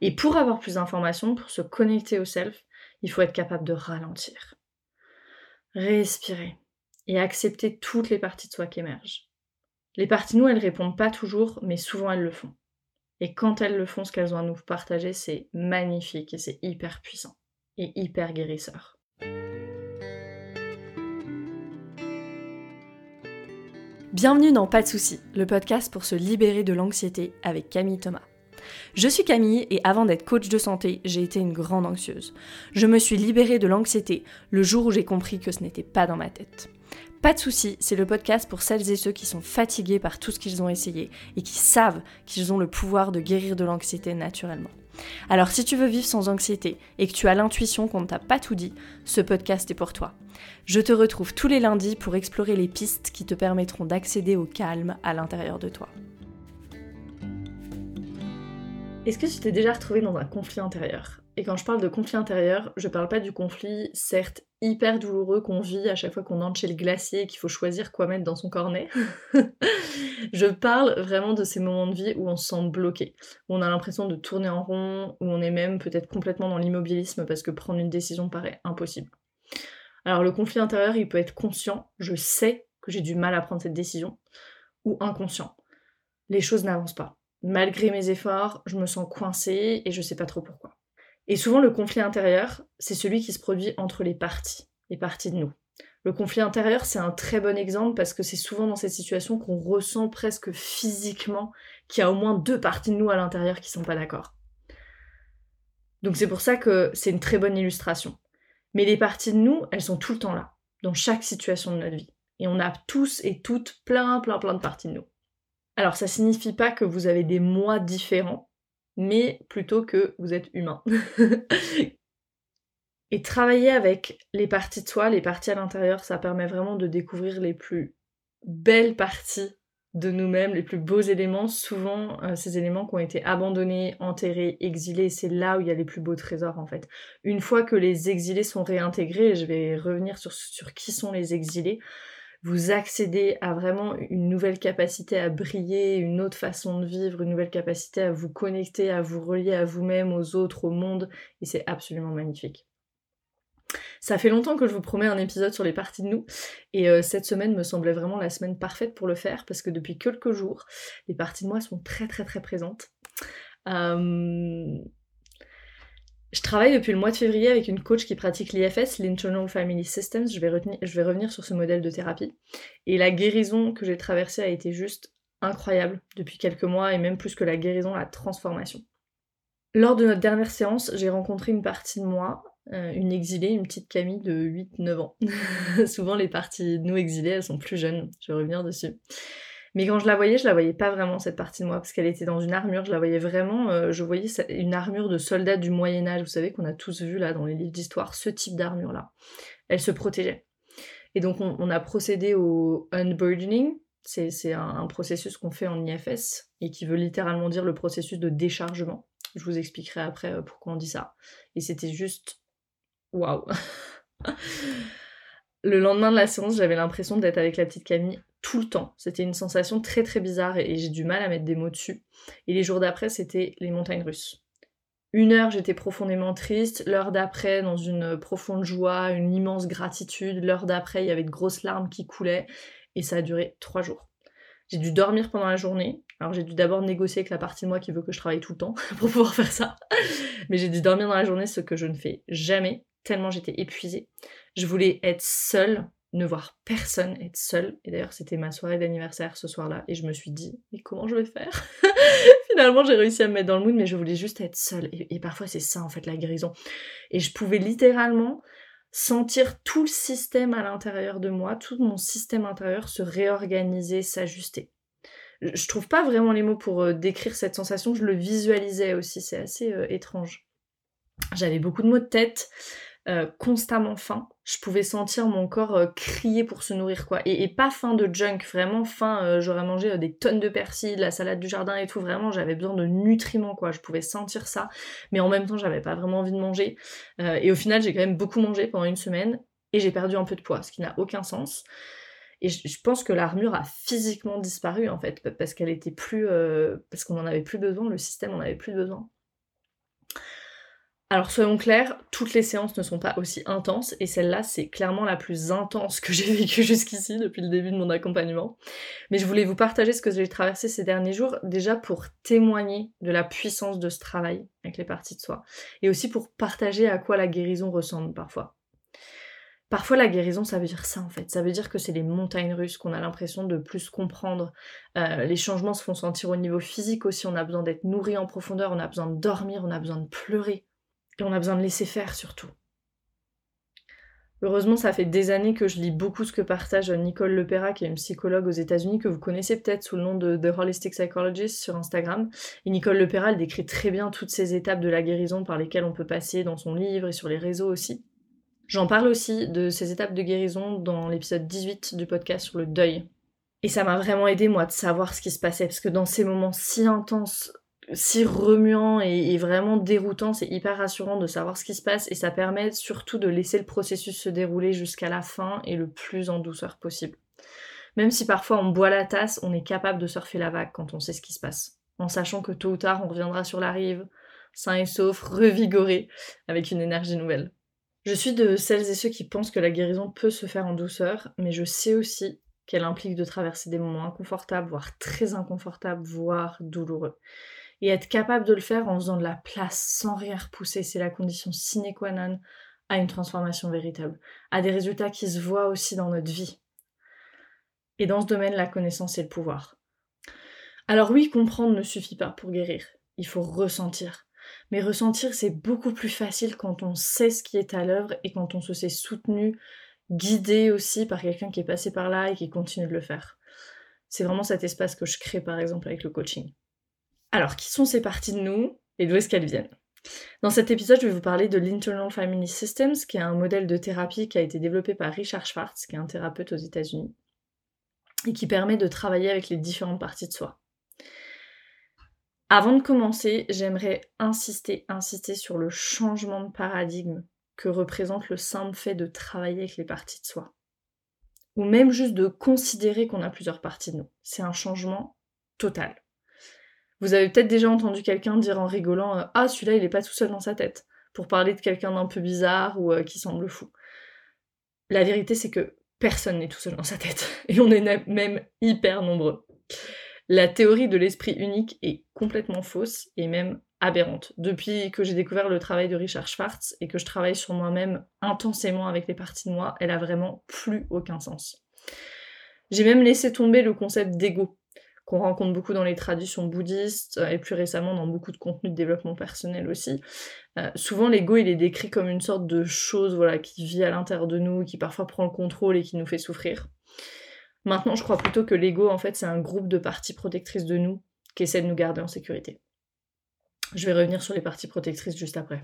Et pour avoir plus d'informations, pour se connecter au self, il faut être capable de ralentir. Respirer et accepter toutes les parties de soi qui émergent. Les parties nous, elles répondent pas toujours, mais souvent elles le font. Et quand elles le font, ce qu'elles ont à nous partager, c'est magnifique et c'est hyper puissant et hyper guérisseur. Bienvenue dans Pas de soucis, le podcast pour se libérer de l'anxiété avec Camille Thomas. Je suis Camille et avant d'être coach de santé, j'ai été une grande anxieuse. Je me suis libérée de l'anxiété le jour où j'ai compris que ce n'était pas dans ma tête. Pas de soucis, c'est le podcast pour celles et ceux qui sont fatigués par tout ce qu'ils ont essayé et qui savent qu'ils ont le pouvoir de guérir de l'anxiété naturellement. Alors si tu veux vivre sans anxiété et que tu as l'intuition qu'on ne t'a pas tout dit, ce podcast est pour toi. Je te retrouve tous les lundis pour explorer les pistes qui te permettront d'accéder au calme à l'intérieur de toi. Est-ce que tu t'es déjà retrouvé dans un conflit intérieur? Et quand je parle de conflit intérieur, je parle pas du conflit, certes hyper douloureux qu'on vit à chaque fois qu'on entre chez le glacier et qu'il faut choisir quoi mettre dans son cornet. je parle vraiment de ces moments de vie où on se sent bloqué, où on a l'impression de tourner en rond, où on est même peut-être complètement dans l'immobilisme parce que prendre une décision paraît impossible. Alors le conflit intérieur, il peut être conscient, je sais que j'ai du mal à prendre cette décision, ou inconscient. Les choses n'avancent pas malgré mes efforts, je me sens coincée et je sais pas trop pourquoi. Et souvent, le conflit intérieur, c'est celui qui se produit entre les parties, les parties de nous. Le conflit intérieur, c'est un très bon exemple parce que c'est souvent dans cette situation qu'on ressent presque physiquement qu'il y a au moins deux parties de nous à l'intérieur qui sont pas d'accord. Donc c'est pour ça que c'est une très bonne illustration. Mais les parties de nous, elles sont tout le temps là, dans chaque situation de notre vie. Et on a tous et toutes plein, plein, plein de parties de nous. Alors ça signifie pas que vous avez des moi différents, mais plutôt que vous êtes humain. Et travailler avec les parties de soi, les parties à l'intérieur, ça permet vraiment de découvrir les plus belles parties de nous-mêmes, les plus beaux éléments, souvent euh, ces éléments qui ont été abandonnés, enterrés, exilés, c'est là où il y a les plus beaux trésors en fait. Une fois que les exilés sont réintégrés, je vais revenir sur qui sont les exilés, vous accédez à vraiment une nouvelle capacité à briller, une autre façon de vivre, une nouvelle capacité à vous connecter, à vous relier à vous-même, aux autres, au monde, et c'est absolument magnifique. Ça fait longtemps que je vous promets un épisode sur les parties de nous, et euh, cette semaine me semblait vraiment la semaine parfaite pour le faire, parce que depuis quelques jours, les parties de moi sont très très très présentes. Je travaille depuis le mois de février avec une coach qui pratique l'IFS, l'Internal Family Systems. Je vais, je vais revenir sur ce modèle de thérapie. Et la guérison que j'ai traversée a été juste incroyable depuis quelques mois et même plus que la guérison, la transformation. Lors de notre dernière séance, j'ai rencontré une partie de moi, euh, une exilée, une petite Camille de 8-9 ans. Souvent les parties de nous exilées, elles sont plus jeunes, je vais revenir dessus. Mais quand je la voyais, je la voyais pas vraiment cette partie de moi parce qu'elle était dans une armure. Je la voyais vraiment, euh, je voyais une armure de soldat du Moyen Âge. Vous savez qu'on a tous vu là dans les livres d'histoire ce type d'armure là. Elle se protégeait. Et donc on, a procédé au unburdening. C'est un, processus qu'on fait en IFS et qui veut littéralement dire le processus de déchargement. Je vous expliquerai après euh, pourquoi on dit ça. Et c'était juste waouh. Le lendemain de la séance, j'avais l'impression d'être avec la petite Camille tout le temps. C'était une sensation très très bizarre et, j'ai du mal à mettre des mots dessus. Et les jours d'après, c'était les montagnes russes. Une heure, j'étais profondément triste. L'heure d'après, dans une profonde joie, une immense gratitude. L'heure d'après, il y avait de grosses larmes qui coulaient. Et ça a duré trois jours. J'ai dû dormir pendant la journée. Alors j'ai dû d'abord négocier avec la partie de moi qui veut que je travaille tout le temps pour pouvoir faire ça. Mais j'ai dû dormir dans la journée, ce que je ne fais jamais, tellement j'étais épuisée. Je voulais être seule ne voir personne, être seule. Et d'ailleurs, c'était ma soirée d'anniversaire ce soir-là. Et je me suis dit, mais comment je vais faire? Finalement, j'ai réussi à me mettre dans le mood, mais je voulais juste être seule. Et, parfois, c'est ça, en fait, la guérison. Et je pouvais littéralement sentir tout le système à l'intérieur de moi, tout mon système intérieur se réorganiser, s'ajuster. Je trouve pas vraiment les mots pour euh, décrire cette sensation, je le visualisais aussi, c'est assez euh, étrange. J'avais beaucoup de maux de tête, euh, constamment faim. Je pouvais sentir mon corps euh, crier pour se nourrir, quoi. Et, pas faim de junk, vraiment faim. Euh, j'aurais mangé des tonnes de persil, la salade du jardin et tout. Vraiment, j'avais besoin de nutriments, quoi. Je pouvais sentir ça. Mais en même temps, j'avais pas vraiment envie de manger. et au final, j'ai quand même beaucoup mangé pendant une semaine. Et j'ai perdu un peu de poids, ce qui n'a aucun sens. Et je, pense que l'armure a physiquement disparu, en fait, parce qu'elle était plus. parce qu'on en avait plus besoin, le système en avait plus besoin. Alors soyons clairs, toutes les séances ne sont pas aussi intenses et celle-là c'est clairement la plus intense que j'ai vécue jusqu'ici depuis le début de mon accompagnement. Mais je voulais vous partager ce que j'ai traversé ces derniers jours déjà pour témoigner de la puissance de ce travail avec les parties de soi et aussi pour partager à quoi la guérison ressemble parfois. Parfois la guérison ça veut dire ça en fait, ça veut dire que c'est les montagnes russes qu'on a l'impression de plus comprendre. Euh, les changements se font sentir au niveau physique aussi, on a besoin d'être nourri en profondeur, on a besoin de dormir, on a besoin de pleurer et on a besoin de laisser faire surtout. Heureusement, ça fait des années que je lis beaucoup ce que partage Nicole Lepera, qui est une psychologue aux États-Unis, que vous connaissez peut-être sous le nom de The Holistic Psychologist sur Instagram. Et Nicole Lepera, elle décrit très bien toutes ces étapes de la guérison par lesquelles on peut passer dans son livre et sur les réseaux aussi. J'en parle aussi de ces étapes de guérison dans l'épisode 18 du podcast sur le deuil. Et ça m'a vraiment aidé, moi, de savoir ce qui se passait, parce que dans ces moments si intenses si remuant et, vraiment déroutant, c'est hyper rassurant de savoir ce qui se passe et ça permet surtout de laisser le processus se dérouler jusqu'à la fin et le plus en douceur possible. Même si parfois on boit la tasse, on est capable de surfer la vague quand on sait ce qui se passe, en sachant que tôt ou tard on reviendra sur la rive, sain et sauf, revigoré, avec une énergie nouvelle. Je suis de celles et ceux qui pensent que la guérison peut se faire en douceur, mais je sais aussi qu'elle implique de traverser des moments inconfortables, voire très inconfortables, voire douloureux et être capable de le faire en faisant de la place sans rien repousser, c'est la condition sine qua non à une transformation véritable, à des résultats qui se voient aussi dans notre vie. Et dans ce domaine, la connaissance et le pouvoir. Alors oui, comprendre ne suffit pas pour guérir, il faut ressentir. Mais ressentir, c'est beaucoup plus facile quand on sait ce qui est à l'œuvre et quand on se sait soutenu, guidé aussi par quelqu'un qui est passé par là et qui continue de le faire. C'est vraiment cet espace que je crée par exemple avec le coaching. Alors, qui sont ces parties de nous et d'où est-ce qu'elles viennent? Dans cet épisode, je vais vous parler de l'Internal Family Systems, qui est un modèle de thérapie qui a été développé par Richard Schwartz, qui est un thérapeute aux États-Unis, et qui permet de travailler avec les différentes parties de soi. Avant de commencer, j'aimerais insister, insister sur le changement de paradigme que représente le simple fait de travailler avec les parties de soi. Ou même juste de considérer qu'on a plusieurs parties de nous. C'est un changement total. Vous avez peut-être déjà entendu quelqu'un dire en rigolant euh, Ah, celui-là, il est pas tout seul dans sa tête, pour parler de quelqu'un d'un peu bizarre ou euh, qui semble fou. La vérité, c'est que personne n'est tout seul dans sa tête, et on est même hyper nombreux. La théorie de l'esprit unique est complètement fausse et même aberrante. Depuis que j'ai découvert le travail de Richard Schwartz et que je travaille sur moi-même intensément avec les parties de moi, elle a vraiment plus aucun sens. J'ai même laissé tomber le concept d'ego qu'on rencontre beaucoup dans les traditions bouddhistes euh, et plus récemment dans beaucoup de contenus de développement personnel aussi. Euh, souvent l'ego il est décrit comme une sorte de chose voilà, qui vit à l'intérieur de nous, qui parfois prend le contrôle et qui nous fait souffrir. Maintenant je crois plutôt que l'ego en fait c'est un groupe de parties protectrices de nous qui essaie de nous garder en sécurité. Je vais revenir sur les parties protectrices juste après.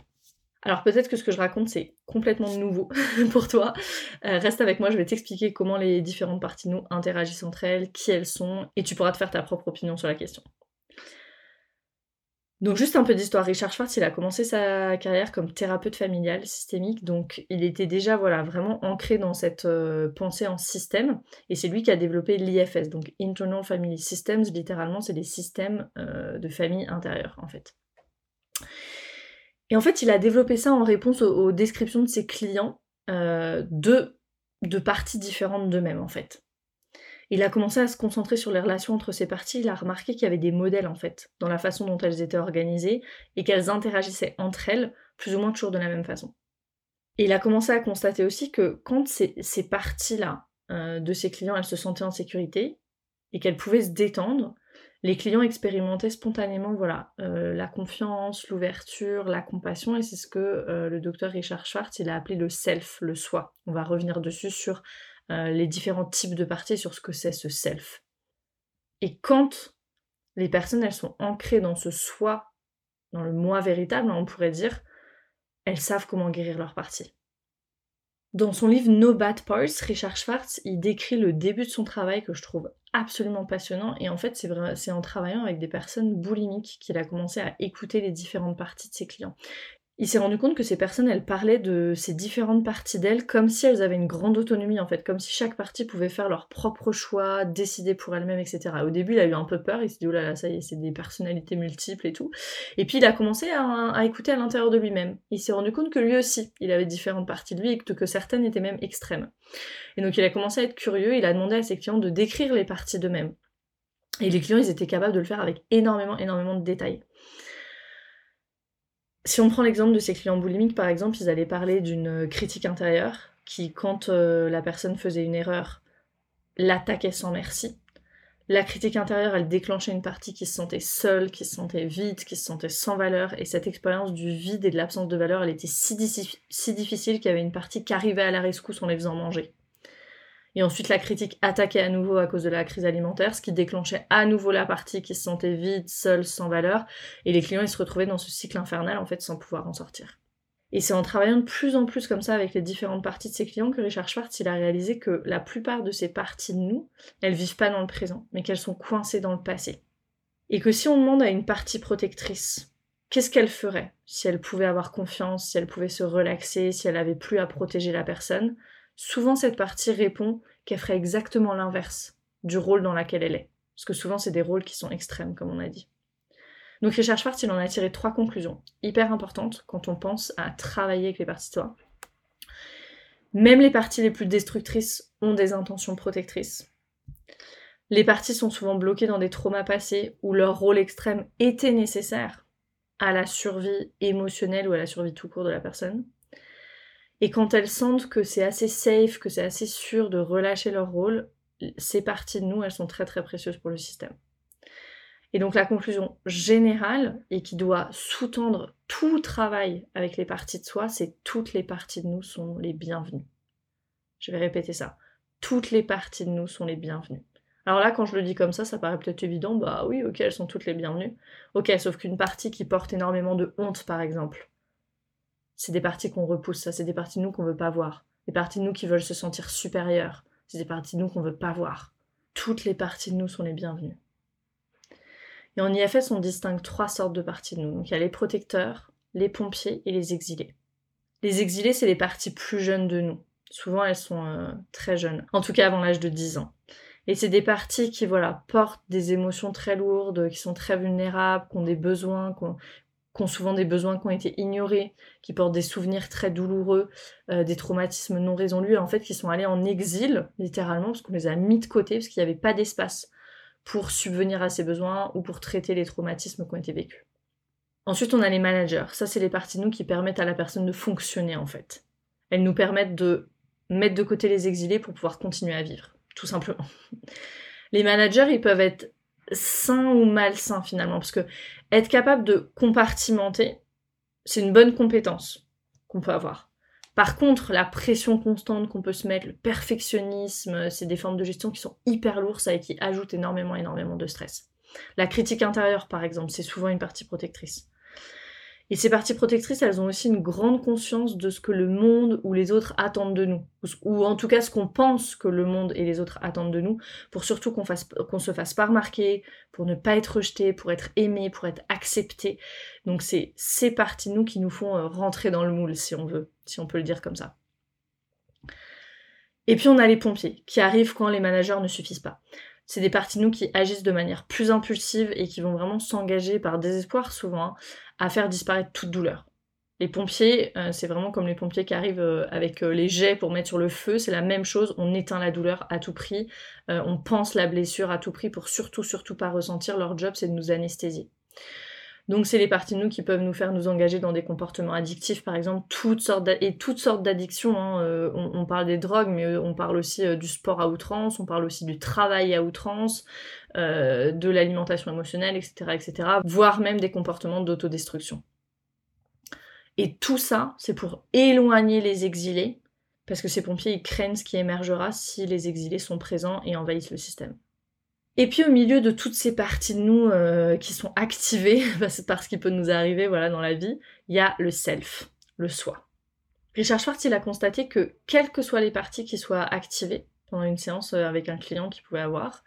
Alors peut-être que ce que je raconte c'est complètement nouveau pour toi. Euh, reste avec moi, je vais t'expliquer comment les différentes parties nous interagissent entre elles, qui elles sont, et tu pourras te faire ta propre opinion sur la question. Donc juste un peu d'histoire. Richard Schwartz, il a commencé sa carrière comme thérapeute familial systémique, donc il était déjà voilà vraiment ancré dans cette euh, pensée en système, et c'est lui qui a développé l'IFS, donc Internal Family Systems. Littéralement, c'est des systèmes euh, de famille intérieure en fait. Et en fait, il a développé ça en réponse aux, descriptions de ses clients euh, de, parties différentes d'eux-mêmes, en fait. Il a commencé à se concentrer sur les relations entre ces parties, il a remarqué qu'il y avait des modèles, en fait, dans la façon dont elles étaient organisées, et qu'elles interagissaient entre elles, plus ou moins toujours de la même façon. Et il a commencé à constater aussi que quand ces, parties-là euh, de ses clients, elles se sentaient en sécurité, et qu'elles pouvaient se détendre, les clients expérimentaient spontanément voilà, euh, la confiance, l'ouverture, la compassion, et c'est ce que euh, le docteur Richard Schwartz il a appelé le self, le soi. On va revenir dessus sur euh, les différents types de parties, sur ce que c'est ce self. Et quand les personnes elles sont ancrées dans ce soi, dans le moi véritable, on pourrait dire, elles savent comment guérir leur partie. Dans son livre No Bad Parts, Richard Schwartz, il décrit le début de son travail que je trouve absolument passionnant. Et en fait, c'est en travaillant avec des personnes boulimiques qu'il a commencé à écouter les différentes parties de ses clients. Il s'est rendu compte que ces personnes, elles parlaient de ces différentes parties d'elles comme si elles avaient une grande autonomie en fait, comme si chaque partie pouvait faire leur propre choix, décider pour elle-même, etc. Au début, il a eu un peu peur, il s'est dit, oh là là, ça y est, c'est des personnalités multiples et tout. Et puis il a commencé à, écouter à l'intérieur de lui-même. Il s'est rendu compte que lui aussi, il avait différentes parties de lui et que certaines étaient même extrêmes. Et donc il a commencé à être curieux, il a demandé à ses clients de décrire les parties d'eux-mêmes. Et les clients, ils étaient capables de le faire avec énormément, énormément de détails. Si on prend l'exemple de ces clients boulimiques, par exemple, ils allaient parler d'une critique intérieure qui, quand euh, la personne faisait une erreur, l'attaquait sans merci. La critique intérieure, elle déclenchait une partie qui se sentait seule, qui se sentait vide, qui se sentait sans valeur, et cette expérience du vide et de l'absence de valeur, elle était si, si difficile qu'il y avait une partie qui arrivait à la rescousse en les faisant manger. Et ensuite, la critique attaquait à nouveau à cause de la crise alimentaire, ce qui déclenchait à nouveau la partie qui se sentait vide, seule, sans valeur. Et les clients, ils se retrouvaient dans ce cycle infernal, en fait, sans pouvoir en sortir. Et c'est en travaillant de plus en plus comme ça avec les différentes parties de ses clients que Richard Schwartz, il a réalisé que la plupart de ces parties de nous, elles vivent pas dans le présent, mais qu'elles sont coincées dans le passé. Et que si on demande à une partie protectrice, qu'est-ce qu'elle ferait si elle pouvait avoir confiance, si elle pouvait se relaxer, si elle avait plus à protéger la personne, souvent cette partie répond qu'elle ferait exactement l'inverse du rôle dans lequel elle est. Parce que souvent, c'est des rôles qui sont extrêmes, comme on a dit. Donc Richard Schwartz, il en a tiré trois conclusions, hyper importantes quand on pense à travailler avec les parties de. Même les parties les plus destructrices ont des intentions protectrices. Les parties sont souvent bloquées dans des traumas passés où leur rôle extrême était nécessaire à la survie émotionnelle ou à la survie tout court de la personne. Et quand elles sentent que c'est assez safe, que c'est assez sûr de relâcher leur rôle, ces parties de nous, elles sont très très précieuses pour le système. Et donc la conclusion générale, et qui doit sous-tendre tout travail avec les parties de soi, c'est toutes les parties de nous sont les bienvenues. Je vais répéter ça. Toutes les parties de nous sont les bienvenues. Alors là, quand je le dis comme ça, ça paraît peut-être évident, bah oui, ok, elles sont toutes les bienvenues. Ok, sauf qu'une partie qui porte énormément de honte, par exemple, c'est des parties qu'on repousse, ça, c'est des parties de nous qu'on veut pas voir. Des parties de nous qui veulent se sentir supérieures. C'est des parties de nous qu'on veut pas voir. Toutes les parties de nous sont les bienvenues. Et en IFS, on distingue trois sortes de parties de nous. Donc il y a les protecteurs, les pompiers et les exilés. Les exilés, c'est les parties plus jeunes de nous. Souvent, elles sont euh, très jeunes. En tout cas, avant l'âge de 10 ans. Et c'est des parties qui, voilà, portent des émotions très lourdes, qui sont très vulnérables, qui ont des besoins, qui qui ont souvent des besoins qui ont été ignorés, qui portent des souvenirs très douloureux, euh, des traumatismes non résolus, en fait, qui sont allés en exil, littéralement, parce qu'on les a mis de côté, parce qu'il n'y avait pas d'espace pour subvenir à ces besoins ou pour traiter les traumatismes qui ont été vécus. Ensuite, on a les managers. Ça, c'est les parties de nous qui permettent à la personne de fonctionner, en fait. Elles nous permettent de mettre de côté les exilés pour pouvoir continuer à vivre, tout simplement. Les managers, ils peuvent être sain ou malsain finalement, parce que être capable de compartimenter, c'est une bonne compétence qu'on peut avoir. Par contre, la pression constante qu'on peut se mettre, le perfectionnisme, c'est des formes de gestion qui sont hyper lourdes et qui ajoutent énormément, énormément de stress. La critique intérieure, par exemple, c'est souvent une partie protectrice. Et ces parties protectrices, elles ont aussi une grande conscience de ce que le monde ou les autres attendent de nous, ou en tout cas ce qu'on pense que le monde et les autres attendent de nous, pour surtout qu'on qu'on se fasse pas remarquer, pour ne pas être rejeté, pour être aimé, pour être accepté. Donc c'est ces parties de nous qui nous font euh, rentrer dans le moule, si on veut, si on peut le dire comme ça. Et puis on a les pompiers, qui arrivent quand les managers ne suffisent pas c'est des parties de nous qui agissent de manière plus impulsive et qui vont vraiment s'engager par désespoir souvent hein, à faire disparaître toute douleur. Les pompiers, euh, c'est vraiment comme les pompiers qui arrivent euh, avec euh, les jets pour mettre sur le feu, c'est la même chose, on éteint la douleur à tout prix, on pense la blessure à tout prix pour surtout, surtout pas ressentir, leur job c'est de nous anesthésier. Donc c'est les parties de nous qui peuvent nous faire nous engager dans des comportements addictifs, par exemple, toutes sortes et toutes sortes d'addictions. Hein, euh, on, parle des drogues, mais euh, on parle aussi euh, du sport à outrance, on parle aussi du travail à outrance, de l'alimentation émotionnelle, etc., etc., voire même des comportements d'autodestruction. Et tout ça, c'est pour éloigner les exilés, parce que ces pompiers, ils craignent ce qui émergera si les exilés sont présents et envahissent le système. Et puis au milieu de toutes ces parties de nous euh, qui sont activées parce qu'il peut nous arriver voilà, dans la vie, il y a le self, le soi. Richard Schwartz, il a constaté que quelles que soient les parties qui soient activées pendant une séance euh, avec un client qu'il pouvait avoir,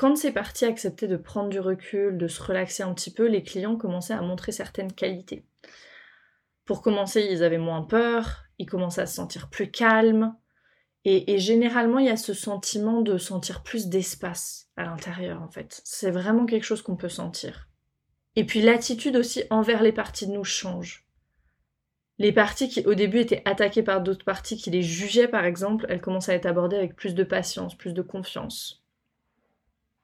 quand ces parties acceptaient de prendre du recul, de se relaxer un petit peu, les clients commençaient à montrer certaines qualités. Pour commencer, ils avaient moins peur, ils commençaient à se sentir plus calmes, et, généralement, il y a ce sentiment de sentir plus d'espace à l'intérieur, en fait. C'est vraiment quelque chose qu'on peut sentir. Et puis l'attitude aussi envers les parties de nous change. Les parties qui au début étaient attaquées par d'autres parties qui les jugeaient par exemple, elles commencent à être abordées avec plus de patience, plus de confiance.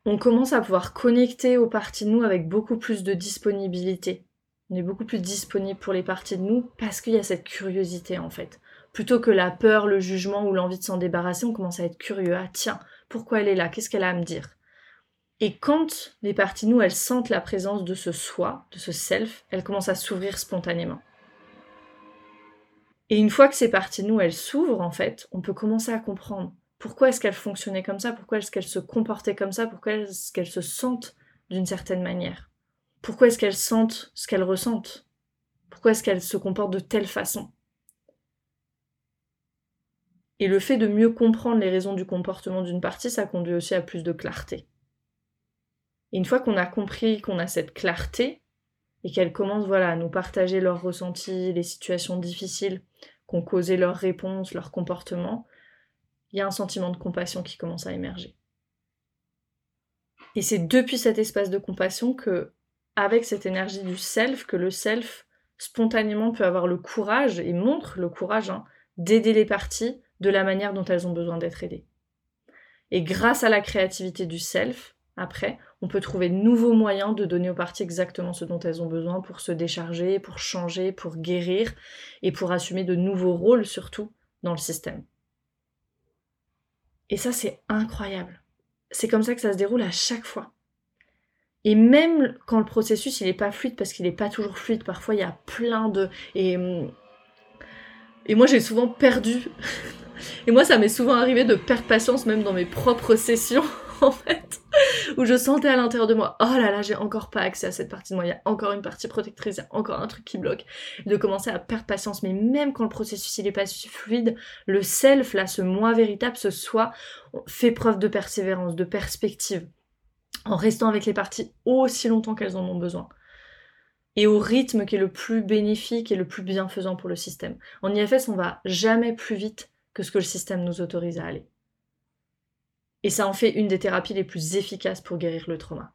On commence à pouvoir connecter aux parties de nous avec beaucoup plus de disponibilité. On est beaucoup plus disponible pour les parties de nous parce qu'il y a cette curiosité en fait. Plutôt que la peur, le jugement ou l'envie de s'en débarrasser, on commence à être curieux. Ah tiens, pourquoi elle est là? Qu'est-ce qu'elle a à me dire? Et quand les parties nous, elles sentent la présence de ce soi, de ce self, elles commencent à s'ouvrir spontanément. Et une fois que ces parties nous, elles s'ouvrent, en fait, on peut commencer à comprendre pourquoi est-ce qu'elles fonctionnaient comme ça, pourquoi est-ce qu'elles se comportaient comme ça, pourquoi est-ce qu'elles se sentent d'une certaine manière. Pourquoi est-ce qu'elles sentent ce qu'elles ressentent? Pourquoi est-ce qu'elles se comportent de telle façon? Et le fait de mieux comprendre les raisons du comportement d'une partie, ça conduit aussi à plus de clarté. Et une fois qu'on a compris qu'on a cette clarté, et qu'elles commencent voilà, à nous partager leurs ressentis, les situations difficiles qu'ont causé leurs réponses, leurs comportements, il y a un sentiment de compassion qui commence à émerger. Et c'est depuis cet espace de compassion que, avec cette énergie du self, que le self spontanément peut avoir le courage, et montre le courage, hein, d'aider les parties de la manière dont elles ont besoin d'être aidées. Et grâce à la créativité du self, après, on peut trouver de nouveaux moyens de donner aux parties exactement ce dont elles ont besoin pour se décharger, pour changer, pour guérir et pour assumer de nouveaux rôles surtout dans le système. Et ça, c'est incroyable. C'est comme ça que ça se déroule à chaque fois. Et même quand le processus il n'est pas fluide, parce qu'il n'est pas toujours fluide, parfois il y a plein de... Et, et moi j'ai souvent perdu et moi, ça m'est souvent arrivé de perdre patience même dans mes propres sessions, en fait, où je sentais à l'intérieur de moi, oh là là, j'ai encore pas accès à cette partie de moi, il y a encore une partie protectrice, il y a encore un truc qui bloque, de commencer à perdre patience. Mais même quand le processus il est pas fluide, le self, là, ce moi véritable, ce soi, fait preuve de persévérance, de perspective, en restant avec les parties aussi longtemps qu'elles en ont besoin et au rythme qui est le plus bénéfique et le plus bienfaisant pour le système. En IFS, on va jamais plus vite que ce que le système nous autorise à aller. Et ça en fait une des thérapies les plus efficaces pour guérir le trauma.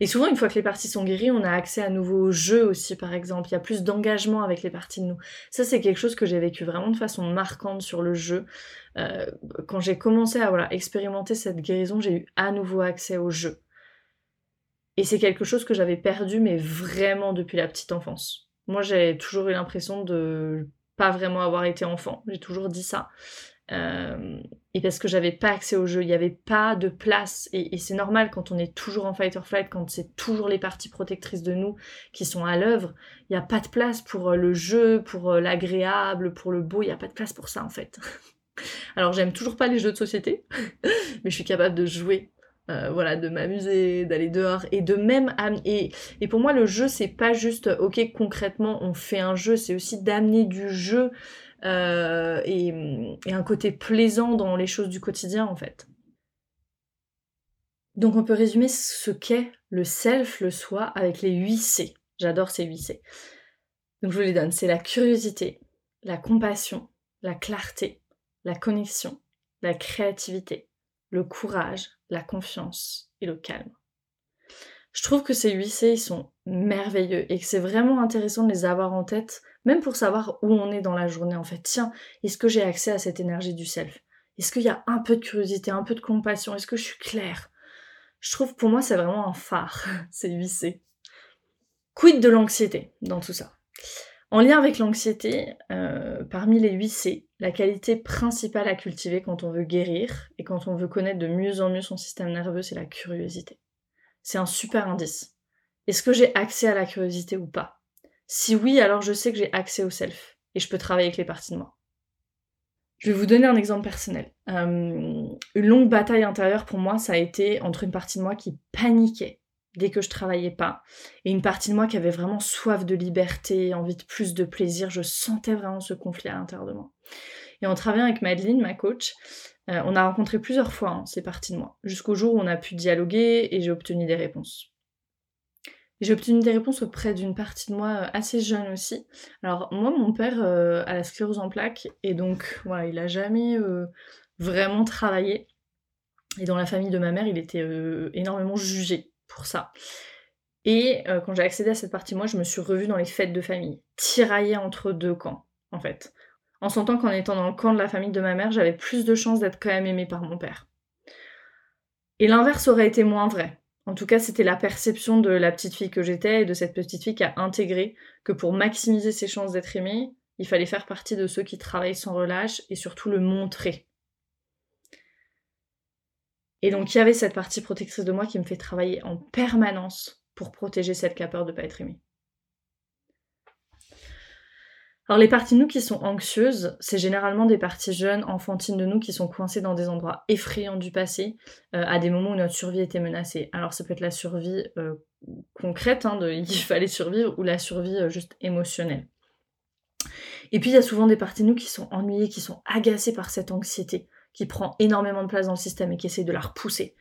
Et souvent, une fois que les parties sont guéries, on a accès à nouveau au jeu aussi, par exemple. Il y a plus d'engagement avec les parties de nous. Ça, c'est quelque chose que j'ai vécu vraiment de façon marquante sur le jeu. Euh, quand j'ai commencé à voilà, expérimenter cette guérison, j'ai eu à nouveau accès au jeu. Et c'est quelque chose que j'avais perdu, mais vraiment depuis la petite enfance. Moi, j'ai toujours eu l'impression de pas vraiment avoir été enfant. J'ai toujours dit ça. Euh, et parce que j'avais pas accès au jeu, il n'y avait pas de place. Et, c'est normal quand on est toujours en fight or flight, quand c'est toujours les parties protectrices de nous qui sont à l'œuvre, il n'y a pas de place pour euh, le jeu, pour euh, l'agréable, pour le beau, il n'y a pas de place pour ça en fait. Alors j'aime toujours pas les jeux de société, mais je suis capable de jouer euh, voilà, de m'amuser, d'aller dehors et de même et, et pour moi le jeu c'est pas juste ok concrètement on fait un jeu, c'est aussi d'amener du jeu euh, et, et, un côté plaisant dans les choses du quotidien en fait. Donc on peut résumer ce qu'est le self, le soi avec les 8 C. J'adore ces 8 C. Donc je vous les donne, c'est la curiosité, la compassion, la clarté, la connexion, la créativité, le courage, la confiance et le calme. Je trouve que ces 8 C, ils sont merveilleux et que c'est vraiment intéressant de les avoir en tête, même pour savoir où on est dans la journée en fait. Tiens, est-ce que j'ai accès à cette énergie du self? Est-ce qu'il y a un peu de curiosité, un peu de compassion? Est-ce que je suis claire? Je trouve pour moi c'est vraiment un phare, ces 8 C. Quid de l'anxiété dans tout ça? En lien avec l'anxiété, euh, parmi les 8 C, la qualité principale à cultiver quand on veut guérir et quand on veut connaître de mieux en mieux son système nerveux, c'est la curiosité. C'est un super indice. Est-ce que j'ai accès à la curiosité ou pas? Si oui, alors je sais que j'ai accès au self et je peux travailler avec les parties de moi. Je vais vous donner un exemple personnel. Euh, une longue bataille intérieure pour moi, ça a été entre une partie de moi qui paniquait dès que je travaillais pas. Et une partie de moi qui avait vraiment soif de liberté, envie de plus de plaisir. Je sentais vraiment ce conflit à l'intérieur de moi. Et en travaillant avec Madeleine, ma coach, euh, on a rencontré plusieurs fois hein, ces parties de moi, jusqu'au jour où on a pu dialoguer et j'ai obtenu des réponses. J'ai obtenu des réponses auprès d'une partie de moi euh, assez jeune aussi. Alors moi, mon père euh, a la sclérose en plaques et donc voilà, il a jamais vraiment travaillé. Et dans la famille de ma mère, il était énormément jugé pour ça. Et quand j'ai accédé à cette partie, moi, je me suis revue dans les fêtes de famille, tiraillée entre deux camps, en fait. En sentant qu'en étant dans le camp de la famille de ma mère, j'avais plus de chances d'être quand même aimée par mon père. Et l'inverse aurait été moins vrai. En tout cas, c'était la perception de la petite fille que j'étais et de cette petite fille qui a intégré que pour maximiser ses chances d'être aimée, il fallait faire partie de ceux qui travaillent sans relâche et surtout le montrer. Et donc il y avait cette partie protectrice de moi qui me fait travailler en permanence pour protéger celle qui a peur de ne pas être aimée. Alors les parties de nous qui sont anxieuses, c'est généralement des parties jeunes, enfantines de nous qui sont coincées dans des endroits effrayants du passé, euh, à des moments où notre survie était menacée. Alors ça peut être la survie euh, concrète, hein, de il fallait survivre, ou la survie euh, juste émotionnelle. Et puis il y a souvent des parties de nous qui sont ennuyées, qui sont agacées par cette anxiété, qui prend énormément de place dans le système et qui essaie de la repousser.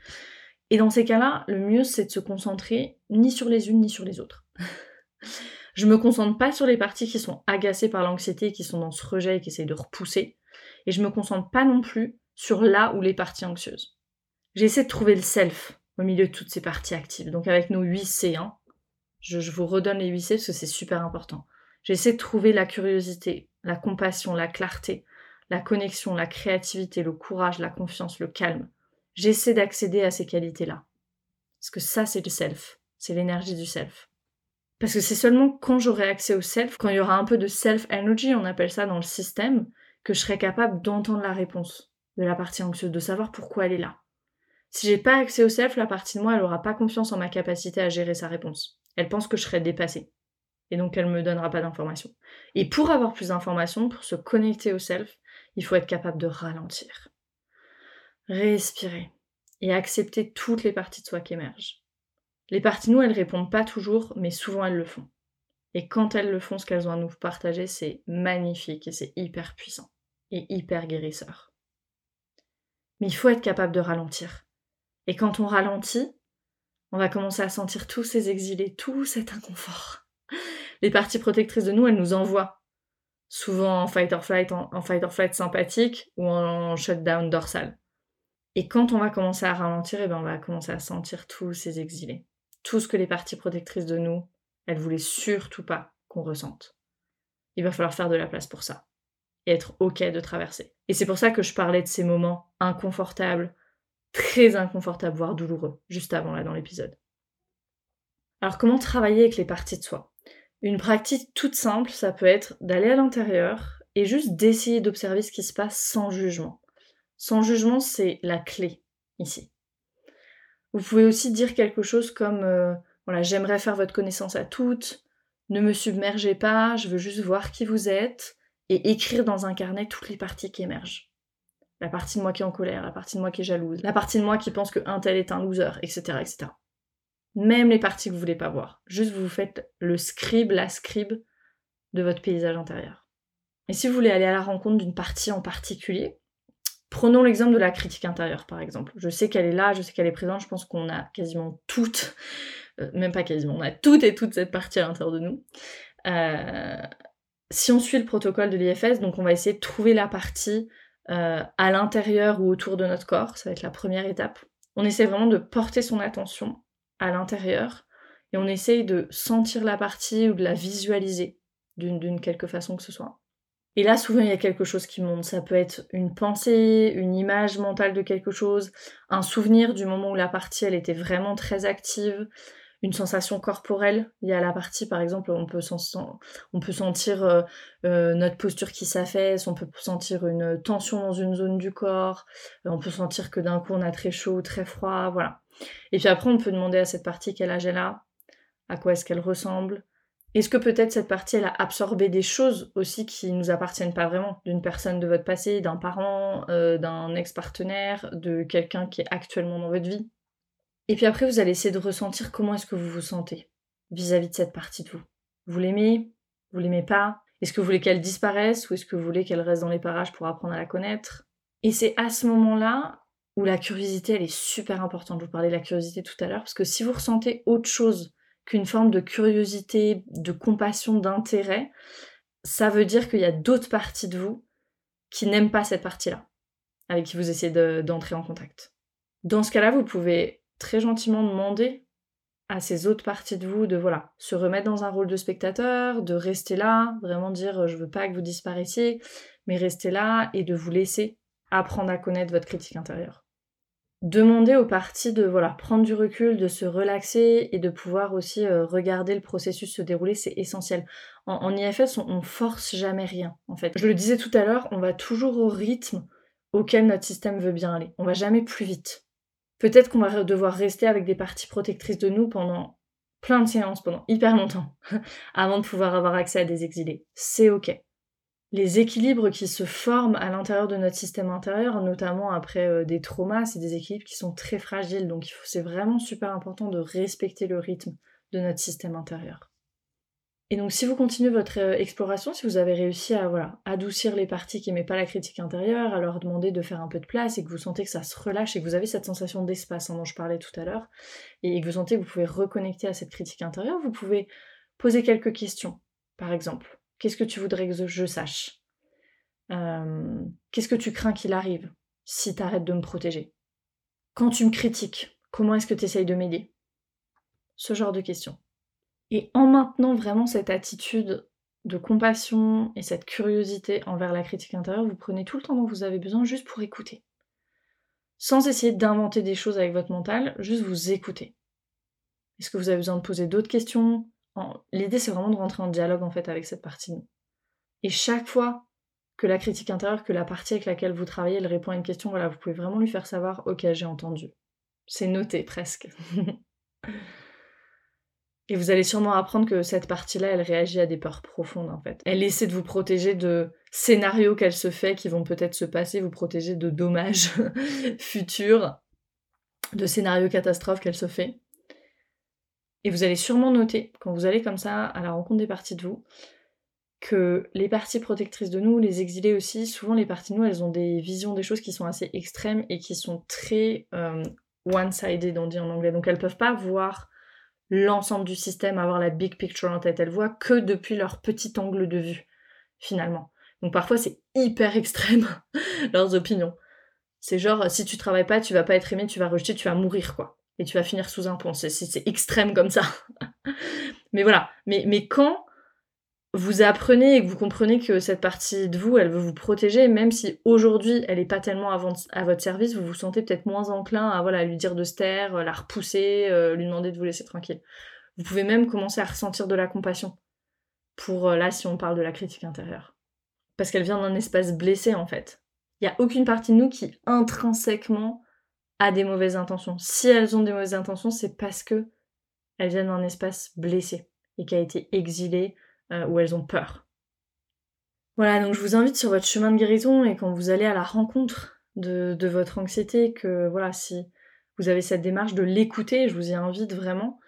Et dans ces cas-là, le mieux c'est de se concentrer ni sur les unes ni sur les autres. Je me concentre pas sur les parties qui sont agacées par l'anxiété, qui sont dans ce rejet et qui essayent de repousser. Et je me concentre pas non plus sur là où les parties anxieuses. J'essaie de trouver le self au milieu de toutes ces parties actives. Donc avec nos 8 C, hein, je, je vous redonne les 8 C parce que c'est super important. J'essaie de trouver la curiosité, la compassion, la clarté, la connexion, la créativité, le courage, la confiance, le calme. J'essaie d'accéder à ces qualités-là. Parce que ça, c'est le self. C'est l'énergie du self. Parce que c'est seulement quand j'aurai accès au self, quand il y aura un peu de self-energy, on appelle ça dans le système, que je serai capable d'entendre la réponse de la partie anxieuse, de savoir pourquoi elle est là. Si j'ai pas accès au self, la partie de moi, elle aura pas confiance en ma capacité à gérer sa réponse. Elle pense que je serai dépassée. Et donc elle me donnera pas d'informations. Et pour avoir plus d'informations, pour se connecter au self, il faut être capable de ralentir. Respirer. Et accepter toutes les parties de soi qui émergent. Les parties nous, elles répondent pas toujours, mais souvent elles le font. Et quand elles le font, ce qu'elles ont à nous partager, c'est magnifique et c'est hyper puissant et hyper guérisseur. Mais il faut être capable de ralentir. Et quand on ralentit, on va commencer à sentir tous ces exilés, tout cet inconfort. Les parties protectrices de nous, elles nous envoient. Souvent en fight or flight, en, fight or flight sympathique ou en shutdown dorsal. Et quand on va commencer à ralentir, et eh ben on va commencer à sentir tous ces exilés tout ce que les parties protectrices de nous, elles voulaient surtout pas qu'on ressente. Il va falloir faire de la place pour ça et être OK de traverser. Et c'est pour ça que je parlais de ces moments inconfortables, très inconfortables, voire douloureux, juste avant là dans l'épisode. Alors comment travailler avec les parties de soi? Une pratique toute simple, ça peut être d'aller à l'intérieur et juste d'essayer d'observer ce qui se passe sans jugement. Sans jugement, c'est la clé ici. Vous pouvez aussi dire quelque chose comme euh, voilà, j'aimerais faire votre connaissance à toutes, ne me submergez pas, je veux juste voir qui vous êtes, et écrire dans un carnet toutes les parties qui émergent. La partie de moi qui est en colère, la partie de moi qui est jalouse, la partie de moi qui pense que un tel est un loser, etc. etc. Même les parties que vous voulez pas voir. Juste vous faites le scribe, la scribe de votre paysage intérieur. Et si vous voulez aller à la rencontre d'une partie en particulier, Prenons l'exemple de la critique intérieure, par exemple. Je sais qu'elle est là, je sais qu'elle est présente, je pense qu'on a quasiment toutes, euh, même pas quasiment, on a toutes et toute cette partie à l'intérieur de nous. Euh, si on suit le protocole de l'IFS, donc on va essayer de trouver la partie euh, à l'intérieur ou autour de notre corps, ça va être la première étape. On essaie vraiment de porter son attention à l'intérieur et on essaye de sentir la partie ou de la visualiser d'une quelque façon que ce soit. Et là, souvent, il y a quelque chose qui monte. Ça peut être une pensée, une image mentale de quelque chose, un souvenir du moment où la partie, elle était vraiment très active, une sensation corporelle. Y a la partie, par exemple, on peut, on peut sentir euh, euh, notre posture qui s'affaisse, on peut sentir une tension dans une zone du corps, on peut sentir que d'un coup, on a très chaud très froid, voilà. Et puis après, on peut demander à cette partie quel âge elle a, à quoi est-ce qu'elle ressemble, est-ce que peut-être cette partie, elle a absorbé des choses aussi qui nous appartiennent pas vraiment, d'une personne de votre passé, d'un parent, euh, d'un ex-partenaire, de quelqu'un qui est actuellement dans votre vie? Et puis après, vous allez essayer de ressentir comment est-ce que vous vous sentez vis-à-vis de cette partie de vous. Vous l'aimez? Vous l'aimez pas? Est-ce que vous voulez qu'elle disparaisse ou est-ce que vous voulez qu'elle reste dans les parages pour apprendre à la connaître? Et c'est à ce moment-là où la curiosité, elle est super importante. Je vous parlais de la curiosité tout à l'heure, parce que si vous ressentez autre chose qu'une forme de curiosité, de compassion, d'intérêt, ça veut dire qu'il y a d'autres parties de vous qui n'aiment pas cette partie-là, avec qui vous essayez d'entrer en contact. Dans ce cas-là, vous pouvez très gentiment demander à ces autres parties de vous de voilà, se remettre dans un rôle de spectateur, de rester là, vraiment dire je veux pas que vous disparaissiez, mais rester là et de vous laisser apprendre à connaître votre critique intérieure. Demandez aux parties de voilà, prendre du recul, de se relaxer et de pouvoir aussi euh, regarder le processus se dérouler, c'est essentiel. En, IFS, on, on, force jamais rien en fait. Je le disais tout à l'heure, on va toujours au rythme auquel notre système veut bien aller. On va jamais plus vite. Peut-être qu'on va devoir rester avec des parties protectrices de nous pendant plein de séances, pendant hyper longtemps, avant de pouvoir avoir accès à des exilés. C'est ok. Les équilibres qui se forment à l'intérieur de notre système intérieur, notamment après euh, des traumas, c'est des équilibres qui sont très fragiles, donc c'est vraiment super important de respecter le rythme de notre système intérieur. Et donc si vous continuez votre euh, exploration, si vous avez réussi à adoucir les parties qui n'aimaient pas la critique intérieure, à leur demander de faire un peu de place et que vous sentez que ça se relâche et que vous avez cette sensation d'espace hein, dont je parlais tout à l'heure, et que vous sentez que vous pouvez reconnecter à cette critique intérieure, vous pouvez poser quelques questions. Par exemple, qu'est-ce que tu voudrais que je sache? Euh, Qu'est-ce que tu crains qu'il arrive si tu arrêtes de me protéger? Quand tu me critiques, comment est-ce que tu essayes de m'aider? Ce genre de questions. Et en maintenant vraiment cette attitude de compassion et cette curiosité envers la critique intérieure, vous prenez tout le temps dont vous avez besoin juste pour écouter. Sans essayer d'inventer des choses avec votre mental, juste vous écouter. Est-ce que vous avez besoin de poser d'autres questions? L'idée c'est vraiment de rentrer en dialogue en fait avec cette partie. Et chaque fois que la critique intérieure, que la partie avec laquelle vous travaillez, elle répond à une question, voilà, vous pouvez vraiment lui faire savoir, ok, j'ai entendu. C'est noté presque. Et vous allez sûrement apprendre que cette partie-là, elle réagit à des peurs profondes en fait. Elle essaie de vous protéger de scénarios qu'elle se fait qui vont peut-être se passer, vous protéger de dommages futurs, de scénarios catastrophes qu'elle se fait. Et vous allez sûrement noter, quand vous allez comme ça à la rencontre des parties de vous, que les parties protectrices de nous, les exilés aussi, souvent les parties de nous, elles ont des visions des choses qui sont assez extrêmes et qui sont très euh, one-sided, on dit en anglais. Donc elles peuvent pas voir l'ensemble du système, avoir la big picture en tête. Elles voient que depuis leur petit angle de vue, finalement. Donc parfois c'est hyper extrême, leurs opinions. C'est genre, si tu travailles pas, tu vas pas être aimé, tu vas rejeter, tu vas mourir, quoi. Tu vas finir sous un pont. C'est extrême comme ça. mais voilà. Mais, quand vous apprenez et que vous comprenez que cette partie de vous, elle veut vous protéger, même si aujourd'hui elle n'est pas tellement à, votre service, vous vous sentez peut-être moins enclin à voilà, lui dire de se taire, la repousser, euh, lui demander de vous laisser tranquille. Vous pouvez même commencer à ressentir de la compassion pour euh, là si on parle de la critique intérieure. Parce qu'elle vient d'un espace blessé en fait. Il n'y a aucune partie de nous qui intrinsèquement a des mauvaises intentions. Si elles ont des mauvaises intentions, c'est parce que elles viennent d'un espace blessé et qui a été exilé euh, où elles ont peur. Voilà, donc je vous invite sur votre chemin de guérison et quand vous allez à la rencontre de, votre anxiété, que voilà, si vous avez cette démarche de l'écouter, je vous y invite vraiment,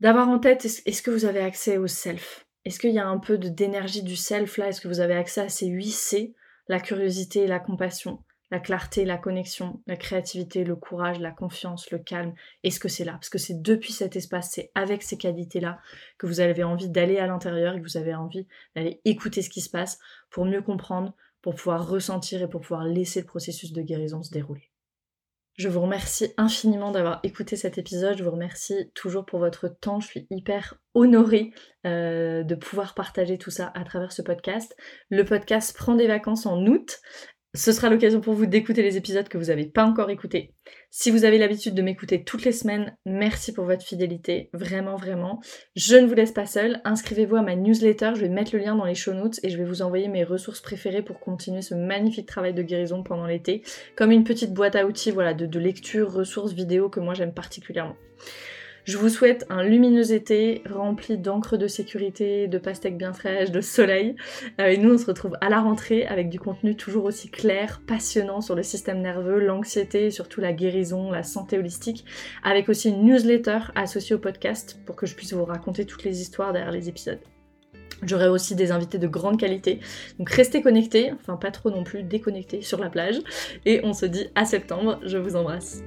d'avoir en tête, est-ce que vous avez accès au self? Est-ce qu'il y a un peu d'énergie du self là? Est-ce que vous avez accès à ces 8 C La curiosité, la compassion, la clarté, la connexion, la créativité, le courage, la confiance, le calme. Est-ce que c'est là? Parce que c'est depuis cet espace, c'est avec ces qualités-là que vous avez envie d'aller à l'intérieur et que vous avez envie d'aller écouter ce qui se passe pour mieux comprendre, pour pouvoir ressentir et pour pouvoir laisser le processus de guérison se dérouler. Je vous remercie infiniment d'avoir écouté cet épisode. Je vous remercie toujours pour votre temps. Je suis hyper honorée euh, de pouvoir partager tout ça à travers ce podcast. Le podcast prend des vacances en août. Ce sera l'occasion pour vous d'écouter les épisodes que vous n'avez pas encore écoutés. Si vous avez l'habitude de m'écouter toutes les semaines, merci pour votre fidélité, vraiment vraiment. Je ne vous laisse pas seule, inscrivez-vous à ma newsletter, je vais mettre le lien dans les show notes et je vais vous envoyer mes ressources préférées pour continuer ce magnifique travail de guérison pendant l'été, comme une petite boîte à outils voilà, de, de lecture, ressources, vidéos que moi j'aime particulièrement. Je vous souhaite un lumineux été rempli d'encre de sécurité, de pastèques bien fraîches, de soleil. Euh, et nous, on se retrouve à la rentrée avec du contenu toujours aussi clair, passionnant sur le système nerveux, l'anxiété, surtout la guérison, la santé holistique, avec aussi une newsletter associée au podcast pour que je puisse vous raconter toutes les histoires derrière les épisodes. J'aurai aussi des invités de grande qualité. Donc restez connectés, enfin pas trop non plus déconnectés sur la plage. Et on se dit à septembre. Je vous embrasse.